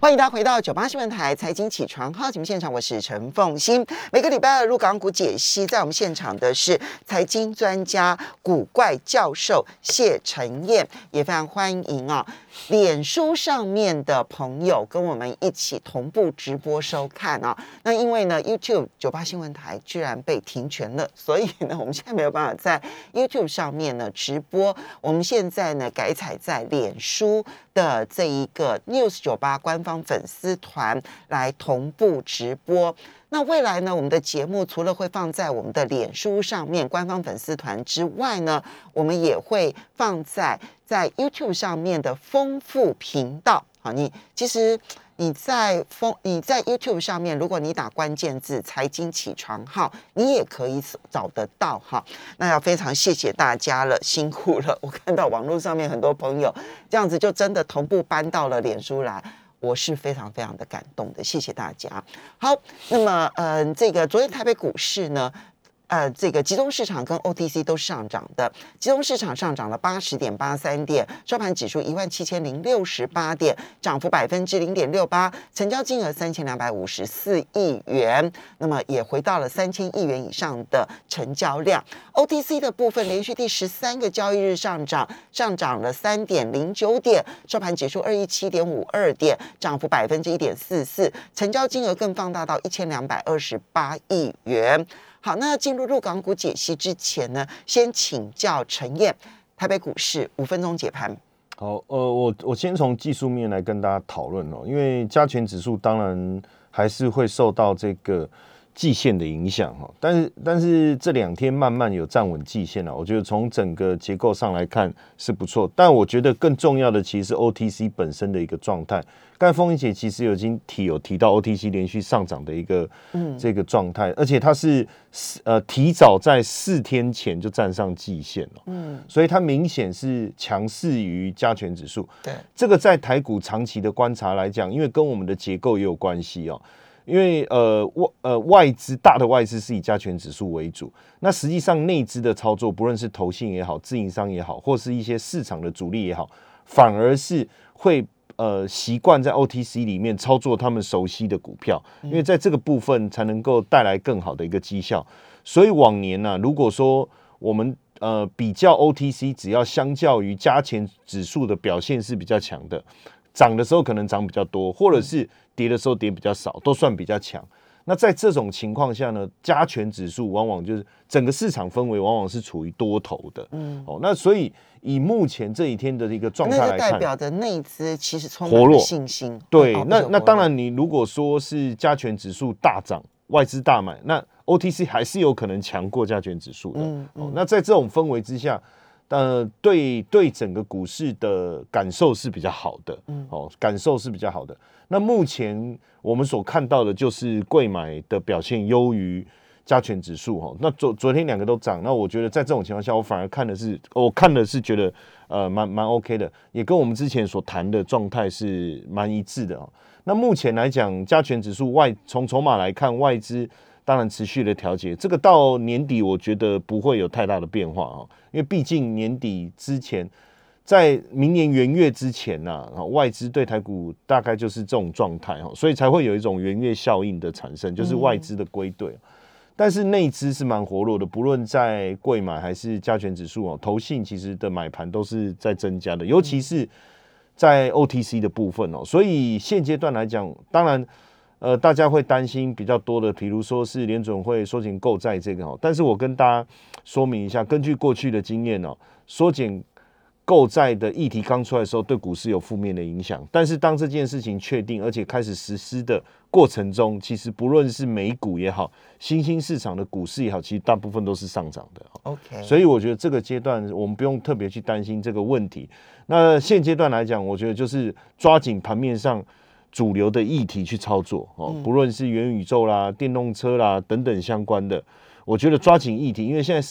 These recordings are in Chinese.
欢迎大家回到九八新闻台财经起床号节目现场，我是陈凤欣。每个礼拜二入港股解析，在我们现场的是财经专家、古怪教授谢晨燕，也非常欢迎啊，脸书上面的朋友跟我们一起同步直播收看啊。那因为呢，YouTube 九八新闻台居然被停权了，所以呢，我们现在没有办法在 YouTube 上面呢直播。我们现在呢，改采在脸书。的这一个 News 九八官方方粉丝团来同步直播。那未来呢，我们的节目除了会放在我们的脸书上面官方粉丝团之外呢，我们也会放在在 YouTube 上面的丰富频道。好，你其实。你在风你在 YouTube 上面，如果你打关键字“财经起床号”，你也可以找得到哈。那要非常谢谢大家了，辛苦了。我看到网络上面很多朋友这样子，就真的同步搬到了脸书来，我是非常非常的感动的，谢谢大家。好，那么嗯，这个昨天台北股市呢？呃，这个集中市场跟 OTC 都上涨的。集中市场上涨了八十点八三点，收盘指数一万七千零六十八点，涨幅百分之零点六八，成交金额三千两百五十四亿元，那么也回到了三千亿元以上的成交量。OTC 的部分连续第十三个交易日上涨，上涨了三点零九点，收盘指数二一七点五二点，涨幅百分之一点四四，成交金额更放大到一千两百二十八亿元。好，那进入入港股解析之前呢，先请教陈燕，台北股市五分钟解盘。好，呃，我我先从技术面来跟大家讨论哦，因为加权指数当然还是会受到这个。季线的影响哈，但是但是这两天慢慢有站稳季线了，我觉得从整个结构上来看是不错。但我觉得更重要的其实是 OTC 本身的一个状态。刚才凤英姐其实有已经提有提到 OTC 连续上涨的一个嗯这个状态，而且它是呃提早在四天前就站上季线了，嗯，所以它明显是强势于加权指数。对，这个在台股长期的观察来讲，因为跟我们的结构也有关系哦。因为呃外呃外资大的外资是以加权指数为主，那实际上内资的操作，不论是投信也好，自营商也好，或是一些市场的主力也好，反而是会呃习惯在 OTC 里面操作他们熟悉的股票，因为在这个部分才能够带来更好的一个绩效。所以往年呢，如果说我们呃比较 OTC，只要相较于加权指数的表现是比较强的，涨的时候可能涨比较多，或者是。跌的时候跌比较少，都算比较强。那在这种情况下呢，加权指数往往就是整个市场氛围往往是处于多头的。嗯，哦，那所以以目前这一天的一个状态来看，代表的内资其实充满信心。对，那那当然，你如果说是加权指数大涨，外资大买，那 OTC 还是有可能强过加权指数的。嗯，哦，那在这种氛围之下。呃，对对，整个股市的感受是比较好的，嗯，哦，感受是比较好的。那目前我们所看到的就是贵买的表现优于加权指数，哈。那昨昨天两个都涨，那我觉得在这种情况下，我反而看的是，我看的是觉得，呃，蛮蛮 OK 的，也跟我们之前所谈的状态是蛮一致的啊。那目前来讲，加权指数外从筹码来看，外资。当然，持续的调节，这个到年底我觉得不会有太大的变化啊，因为毕竟年底之前，在明年元月之前呐，外资对台股大概就是这种状态哈，所以才会有一种元月效应的产生，就是外资的归队。但是内资是蛮活络的，不论在贵买还是加权指数哦，投信其实的买盘都是在增加的，尤其是在 OTC 的部分哦，所以现阶段来讲，当然。呃，大家会担心比较多的，比如说是联准会缩减购债这个哦。但是我跟大家说明一下，根据过去的经验哦，缩减购债的议题刚出来的时候，对股市有负面的影响。但是当这件事情确定而且开始实施的过程中，其实不论是美股也好，新兴市场的股市也好，其实大部分都是上涨的。OK，所以我觉得这个阶段我们不用特别去担心这个问题。那现阶段来讲，我觉得就是抓紧盘面上。主流的议题去操作哦，不论是元宇宙啦、电动车啦等等相关的，我觉得抓紧议题，因为现在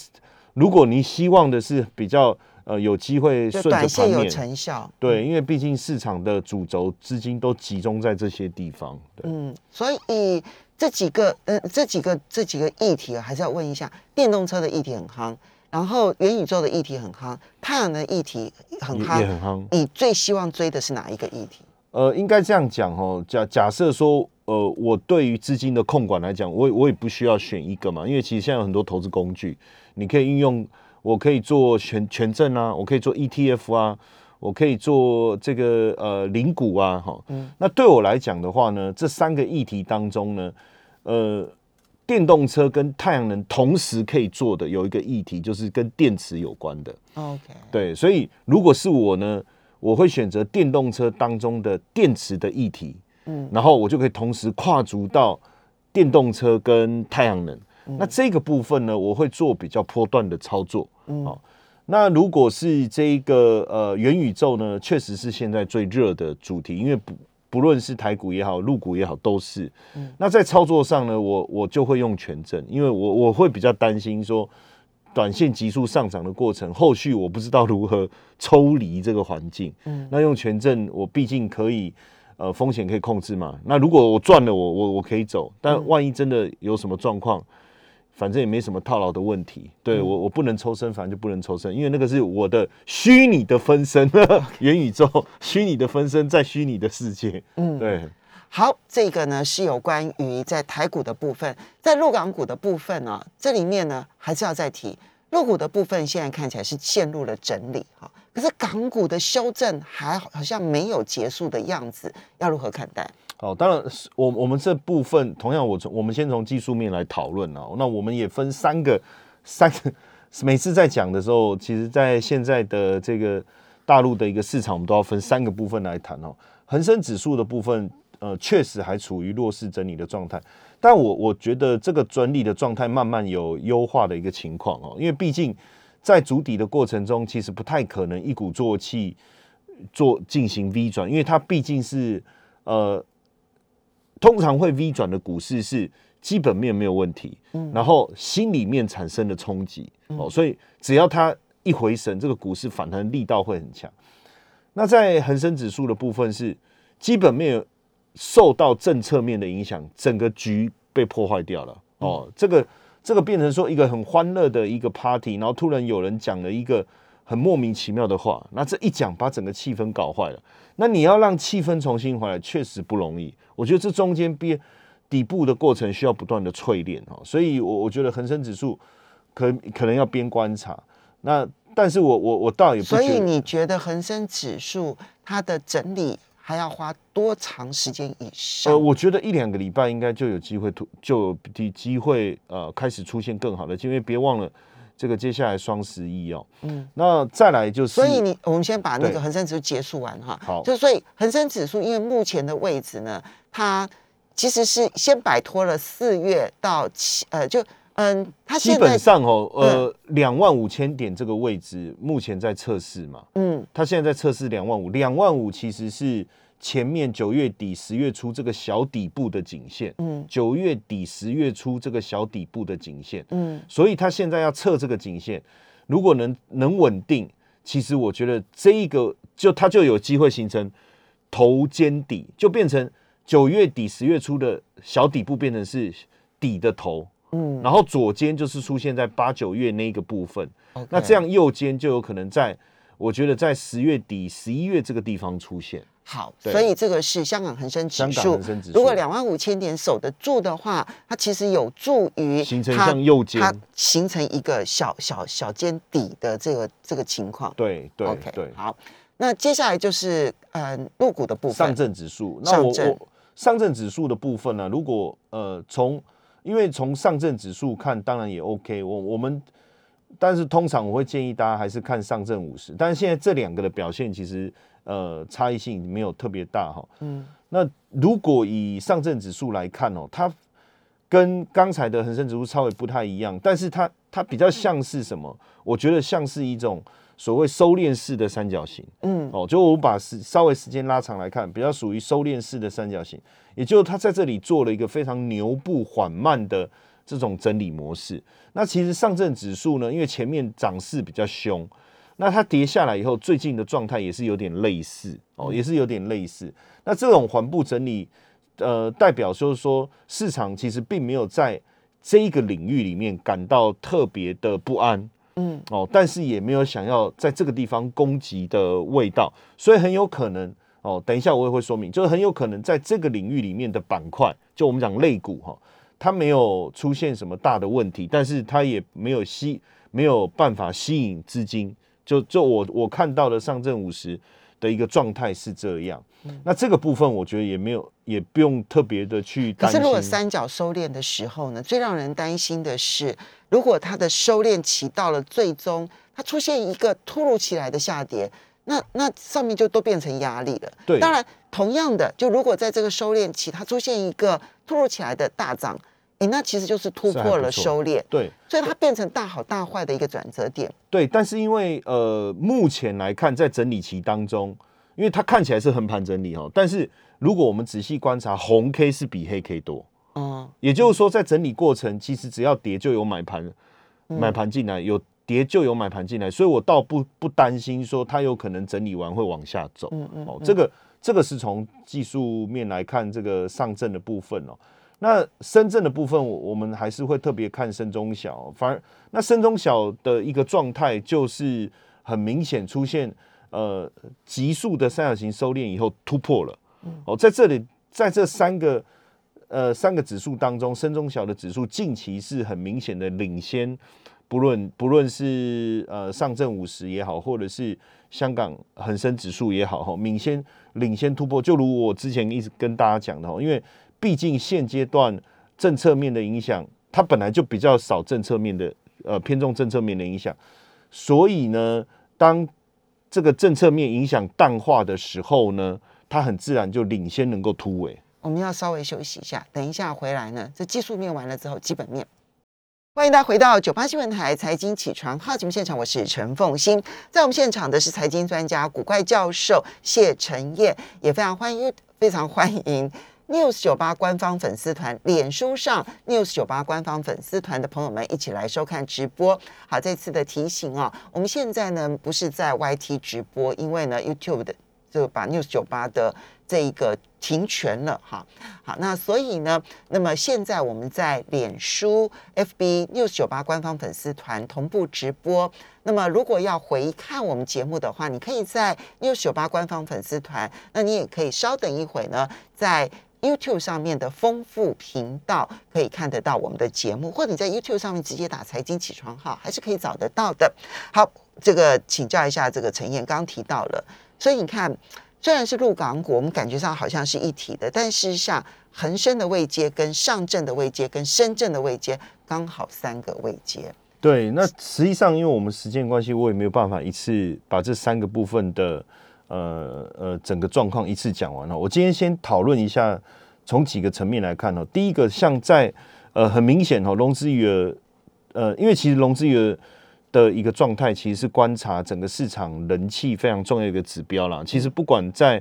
如果你希望的是比较呃有机会顺着盘面有成效，对，因为毕竟市场的主轴资金都集中在这些地方。嗯，所以这几个呃这几个这几个议题还是要问一下，电动车的议题很夯，然后元宇宙的议题很夯，太阳能议题很夯，也很夯。你最希望追的是哪一个议题？呃，应该这样讲哦。假假设说，呃，我对于资金的控管来讲，我我也不需要选一个嘛，因为其实现在有很多投资工具，你可以运用，我可以做权权证啊，我可以做 ETF 啊，我可以做这个呃零股啊，哈。嗯。那对我来讲的话呢，这三个议题当中呢，呃，电动车跟太阳能同时可以做的有一个议题，就是跟电池有关的。OK。对，所以如果是我呢？我会选择电动车当中的电池的议题，嗯，然后我就可以同时跨足到电动车跟太阳能。那这个部分呢，我会做比较波段的操作。好，那如果是这一个呃元宇宙呢，确实是现在最热的主题，因为不不论是台股也好，陆股也好，都是。那在操作上呢，我我就会用权证，因为我我会比较担心说。短线急速上涨的过程，后续我不知道如何抽离这个环境。嗯，那用权证，我毕竟可以，呃，风险可以控制嘛。那如果我赚了，我我我可以走。但万一真的有什么状况，反正也没什么套牢的问题。对我，我不能抽身，反正就不能抽身，因为那个是我的虚拟的分身，元宇宙虚拟的分身在虚拟的世界。嗯，对。好，这个呢是有关于在台股的部分，在陆港股的部分呢，这里面呢还是要再提，陆股的部分现在看起来是陷入了整理哈，可是港股的修正还好像没有结束的样子，要如何看待？好，当然我我们这部分同样，我从我们先从技术面来讨论啊，那我们也分三个三个，每次在讲的时候，其实在现在的这个大陆的一个市场，我们都要分三个部分来谈哦，恒生指数的部分。呃，确实还处于弱势整理的状态，但我我觉得这个整理的状态慢慢有优化的一个情况哦，因为毕竟在筑底的过程中，其实不太可能一鼓作气做进行 V 转，因为它毕竟是呃，通常会 V 转的股市是基本面没有问题，嗯，然后心里面产生的冲击哦，所以只要它一回神，这个股市反弹力道会很强。那在恒生指数的部分是基本面。受到政策面的影响，整个局被破坏掉了。哦，这个这个变成说一个很欢乐的一个 party，然后突然有人讲了一个很莫名其妙的话，那这一讲把整个气氛搞坏了。那你要让气氛重新回来，确实不容易。我觉得这中间边底部的过程需要不断的淬炼哦。所以，我我觉得恒生指数可可能要边观察。那但是我我我倒也不。所以你觉得恒生指数它的整理？还要花多长时间以上？呃，我觉得一两个礼拜应该就有机会突，就有机会呃开始出现更好的，因为别忘了这个接下来双十一哦。嗯，那再来就是，所以你我们先把那个恒生指数结束完哈。好，就所以恒生指数因为目前的位置呢，它其实是先摆脱了四月到七呃就嗯，它基本上哦呃两万五千点这个位置目前在测试嘛。嗯，它现在在测试两万五，两万五其实是。前面九月底十月初这个小底部的颈线，嗯，九月底十月初这个小底部的颈线，嗯，所以它现在要测这个颈线，如果能能稳定，其实我觉得这一个就它就有机会形成头肩底，就变成九月底十月初的小底部变成是底的头，嗯，然后左肩就是出现在八九月那个部分，那这样右肩就有可能在我觉得在十月底十一月这个地方出现。好，所以这个是香港恒生指数。如果两万五千点守得住的话，它其实有助于形成像右肩，它形成一个小小小尖底的这个这个情况。对对对。好，那接下来就是嗯，入股的部分。上证指数，那我我上证指数的部分呢？如果呃从因为从上证指数看，当然也 OK。我我们但是通常我会建议大家还是看上证五十。但是现在这两个的表现其实。呃，差异性没有特别大哈。嗯，那如果以上证指数来看哦，它跟刚才的恒生指数稍微不太一样，但是它它比较像是什么？我觉得像是一种所谓收敛式的三角形。嗯，哦，就我把时稍微时间拉长来看，比较属于收敛式的三角形，也就是它在这里做了一个非常牛步缓慢的这种整理模式。那其实上证指数呢，因为前面涨势比较凶。那它跌下来以后，最近的状态也是有点类似哦，也是有点类似。那这种缓步整理，呃，代表就是说市场其实并没有在这一个领域里面感到特别的不安，嗯，哦，但是也没有想要在这个地方攻击的味道，所以很有可能哦，等一下我也会说明，就是很有可能在这个领域里面的板块，就我们讲类股哈，它没有出现什么大的问题，但是它也没有吸没有办法吸引资金，就就我我看到的上证五十的一个状态是这样。那这个部分我觉得也没有，也不用特别的去担心。可是如果三角收敛的时候呢，最让人担心的是，如果它的收敛期到了最终，它出现一个突如其来的下跌。那那上面就都变成压力了。对，当然同样的，就如果在这个收敛期，它出现一个突如其来的大涨，哎，那其实就是突破了收敛。对，所以它变成大好大坏的一个转折点。对，但是因为呃，目前来看，在整理期当中，因为它看起来是横盘整理哦，但是如果我们仔细观察，红 K 是比黑 K 多。嗯，也就是说，在整理过程，其实只要跌就有买盘，买盘进来有。跌就有买盘进来，所以我倒不不担心说它有可能整理完会往下走。嗯嗯，哦，这个这个是从技术面来看这个上证的部分哦。那深圳的部分，我我们还是会特别看深中小。反而那深中小的一个状态就是很明显出现呃急速的三角形收敛以后突破了。哦，在这里在这三个呃三个指数当中，深中小的指数近期是很明显的领先。不论不论是呃上证五十也好，或者是香港恒生指数也好，哈，领先领先突破，就如我之前一直跟大家讲的，因为毕竟现阶段政策面的影响，它本来就比较少政策面的呃偏重政策面的影响，所以呢，当这个政策面影响淡化的时候呢，它很自然就领先能够突围。我们要稍微休息一下，等一下回来呢，这技术面完了之后，基本面。欢迎大家回到九八新闻台财经起床号节目现场，我是陈凤欣，在我们现场的是财经专家古怪教授谢晨燕，也非常欢迎，非常欢迎 News 九八官方粉丝团、脸书上 News 九八官方粉丝团的朋友们一起来收看直播。好，这次的提醒啊，我们现在呢不是在 YT 直播，因为呢 YouTube 的就把 News 九八的。这一个停权了哈，好，那所以呢，那么现在我们在脸书 FB News 九八官方粉丝团同步直播。那么如果要回看我们节目的话，你可以在 News 九八官方粉丝团，那你也可以稍等一会呢，在 YouTube 上面的丰富频道可以看得到我们的节目，或者你在 YouTube 上面直接打财经起床号，还是可以找得到的。好，这个请教一下这个陈燕，刚刚提到了，所以你看。虽然是陆港股，我们感觉上好像是一体的，但事实上，恒生的位阶、跟上证的位阶、跟深圳的位阶，刚好三个位阶。对，那实际上，因为我们时间关系，我也没有办法一次把这三个部分的呃呃整个状况一次讲完了。我今天先讨论一下，从几个层面来看哦。第一个，像在呃很明显哦，融资余额呃，因为其实融资余额。的一个状态，其实是观察整个市场人气非常重要一个指标啦。其实不管在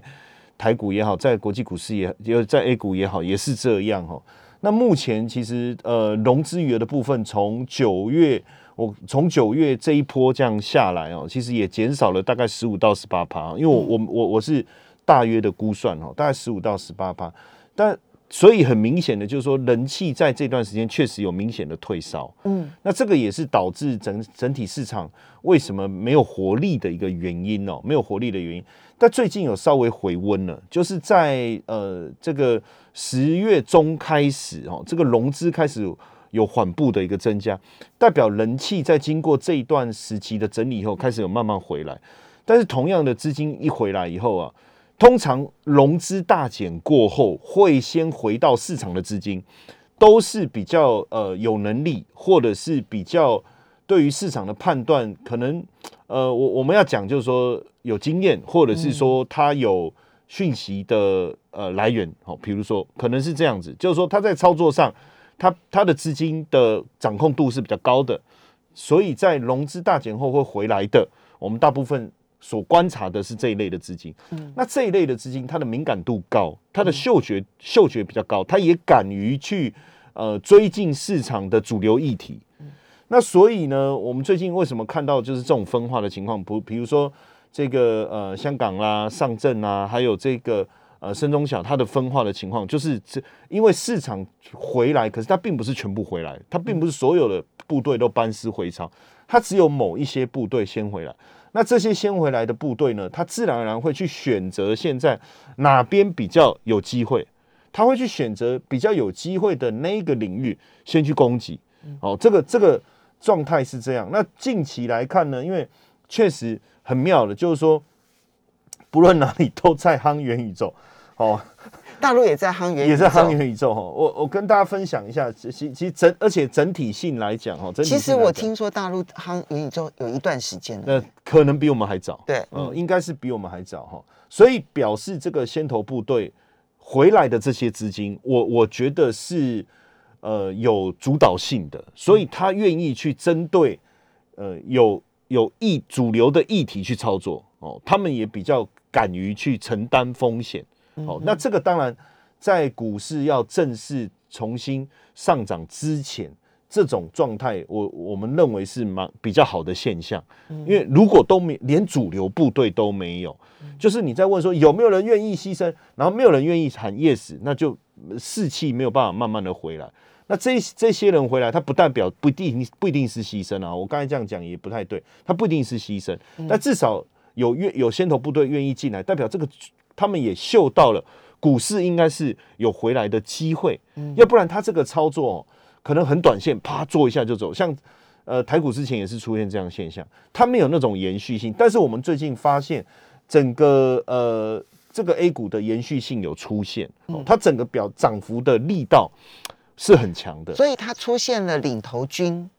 台股也好，在国际股市也，也在 A 股也好，也是这样哈。那目前其实呃融资余额的部分，从九月我从九月这一波这样下来哦，其实也减少了大概十五到十八趴。因为我我我我是大约的估算哦，大概十五到十八趴，但。所以很明显的，就是说人气在这段时间确实有明显的退烧，嗯，那这个也是导致整整体市场为什么没有活力的一个原因哦，没有活力的原因。但最近有稍微回温了，就是在呃这个十月中开始哦，这个融资开始有缓步的一个增加，代表人气在经过这一段时期的整理以后，开始有慢慢回来。但是同样的资金一回来以后啊。通常融资大减过后，会先回到市场的资金，都是比较呃有能力，或者是比较对于市场的判断，可能呃我我们要讲就是说有经验，或者是说他有讯息的呃来源，好，比如说可能是这样子，就是说他在操作上，他他的资金的掌控度是比较高的，所以在融资大减后会回来的，我们大部分。所观察的是这一类的资金，嗯，那这一类的资金，它的敏感度高，它的嗅觉嗅觉比较高，它也敢于去呃追进市场的主流议题。那所以呢，我们最近为什么看到就是这种分化的情况？不，比如说这个呃香港啦、上证啊，还有这个呃深中小，它的分化的情况，就是这因为市场回来，可是它并不是全部回来，它并不是所有的部队都班师回朝，它只有某一些部队先回来。那这些先回来的部队呢，他自然而然会去选择现在哪边比较有机会，他会去选择比较有机会的那个领域先去攻击。哦，这个这个状态是这样。那近期来看呢，因为确实很妙的，就是说不论哪里都在夯元宇宙。哦，大陆也在夯元，也在夯元宇宙哈。我我跟大家分享一下，其其实整而且整体性来讲哈，其实我听说大陆夯元宇宙有一段时间了，那可能比我们还早。对，嗯，应该是比我们还早哈。所以表示这个先头部队回来的这些资金，我我觉得是呃有主导性的，所以他愿意去针对呃有有议主流的议题去操作哦，他们也比较敢于去承担风险。哦，那这个当然，在股市要正式重新上涨之前，这种状态，我我们认为是蛮比较好的现象。因为如果都没连主流部队都没有，就是你在问说有没有人愿意牺牲，然后没有人愿意喊 yes，那就士气没有办法慢慢的回来。那这这些人回来，他不代表不一定不一定是牺牲啊。我刚才这样讲也不太对，他不一定是牺牲，但至少有愿有先头部队愿意进来，代表这个。他们也嗅到了股市应该是有回来的机会，嗯要不然他这个操作可能很短线，啪做一下就走。像呃台股之前也是出现这样现象，它没有那种延续性。但是我们最近发现，整个呃这个 A 股的延续性有出现，它整个表涨幅的力道是很强的，所以它出现了领头军。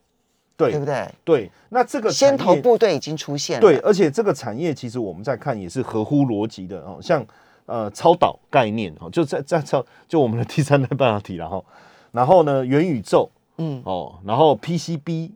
对，对不对？对，那这个先头部队已经出现了。对，而且这个产业其实我们在看也是合乎逻辑的哦，像呃超导概念哦，就在在超就我们的第三代半导体然后然后呢元宇宙，嗯哦，然后 PCB，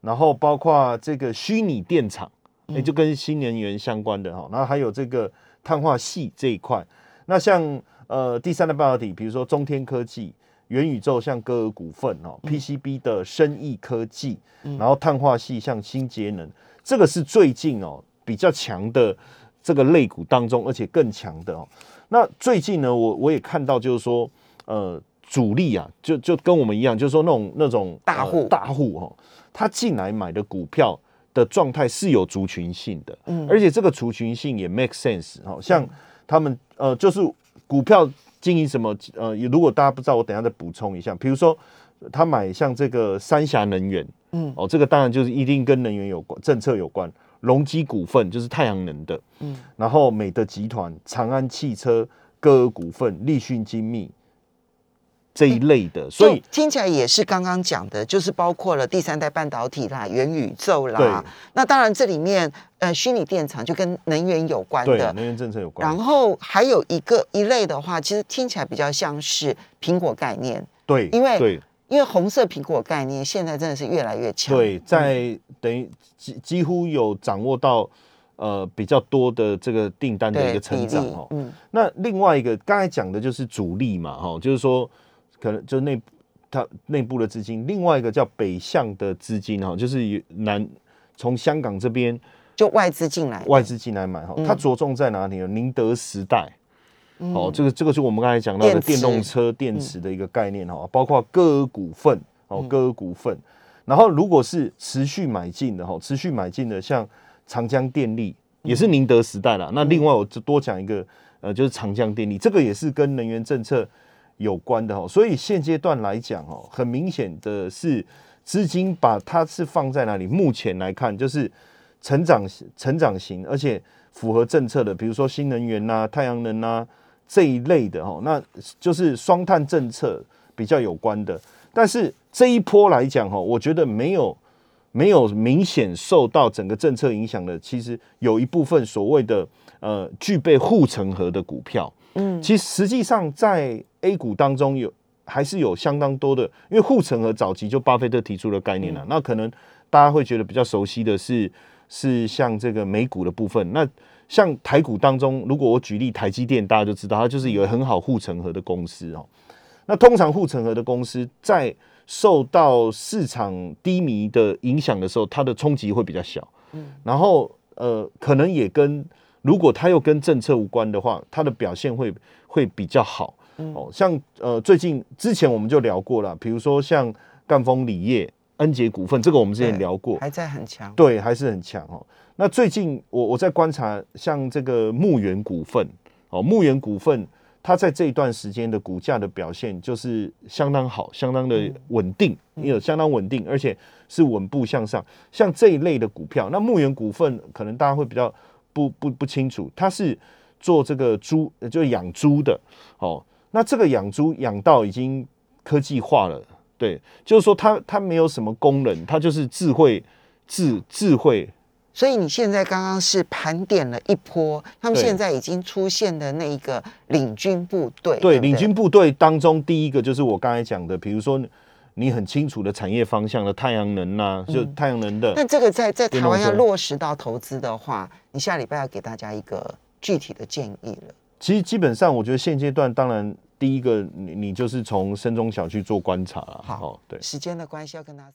然后包括这个虚拟电厂，也就跟新能源相关的哈，然后还有这个碳化系这一块。那像呃第三代半导体，比如说中天科技。元宇宙像歌尔股份哦，PCB 的生意科技，然后碳化系像新节能，这个是最近哦比较强的这个类股当中，而且更强的哦。那最近呢，我我也看到就是说，呃，主力啊，就就跟我们一样，就是说那种那种大户大户哦，他进来买的股票的状态是有族群性的，嗯，而且这个族群性也 make sense 哦，像他们呃，就是股票。经营什么？呃，如果大家不知道，我等下再补充一下。比如说，他买像这个三峡能源，嗯，哦，这个当然就是一定跟能源有关，政策有关。隆基股份就是太阳能的，嗯，然后美的集团、长安汽车、歌尔股份、立讯精密。这一类的，所以听起来也是刚刚讲的，就是包括了第三代半导体啦、元宇宙啦。那当然这里面呃，虚拟电厂就跟能源有关的，能源政策有关。然后还有一个一类的话，其实听起来比较像是苹果概念。对，因为因为红色苹果概念现在真的是越来越强。对，在等于几几乎有掌握到呃比较多的这个订单的一个成长哦。嗯。那另外一个刚才讲的就是主力嘛，哈，就是说。可能就内它内部的资金，另外一个叫北向的资金哈，就是南从香港这边就外资进来，外资进来买哈，它着重在哪里呢？宁德时代，哦，这个这个是我们刚才讲到的电动车电池的一个概念哈，包括歌尔股份哦，歌尔股份，然后如果是持续买进的哈，持续买进的像长江电力也是宁德时代啦。那另外我就多讲一个呃，就是长江电力，这个也是跟能源政策。有关的哈，所以现阶段来讲哦，很明显的是资金把它是放在哪里？目前来看就是成长成长型，而且符合政策的，比如说新能源呐、太阳能呐这一类的哈，那就是双碳政策比较有关的。但是这一波来讲哈，我觉得没有没有明显受到整个政策影响的，其实有一部分所谓的呃具备护城河的股票。嗯，其实实际上在 A 股当中有还是有相当多的，因为护城河早期就巴菲特提出的概念了。那可能大家会觉得比较熟悉的是是像这个美股的部分。那像台股当中，如果我举例台积电，大家就知道它就是一个很好护城河的公司哦。那通常护城河的公司在受到市场低迷的影响的时候，它的冲击会比较小。嗯，然后呃，可能也跟如果它又跟政策无关的话，它的表现会会比较好。哦，像呃最近之前我们就聊过了，比如说像赣锋锂业，恩捷股份，这个我们之前聊过，还在很强。对，还是很强哦。那最近我我在观察，像这个牧原股份哦，牧原股份它在这一段时间的股价的表现就是相当好，相当的稳定，也有相当稳定，而且是稳步向上。像这一类的股票，那牧原股份可能大家会比较不不不清楚，它是做这个猪，呃就养猪的哦。那这个养猪养到已经科技化了，对，就是说它它没有什么功能，它就是智慧智智慧。所以你现在刚刚是盘点了一波，他们对现在已经出现的那一个领军部队，对，不领军部队当中，第一个就是我刚才讲的，比如说你很清楚的产业方向的太阳能呐、就太阳能的，那这个在在台湾要落实到投资的话，你下礼拜要给大家一个具体的建议了。其实基本上我觉得现阶段，当然第一个你你就是从深中小去做观察了，好哦，对。时间的关系，要跟大家。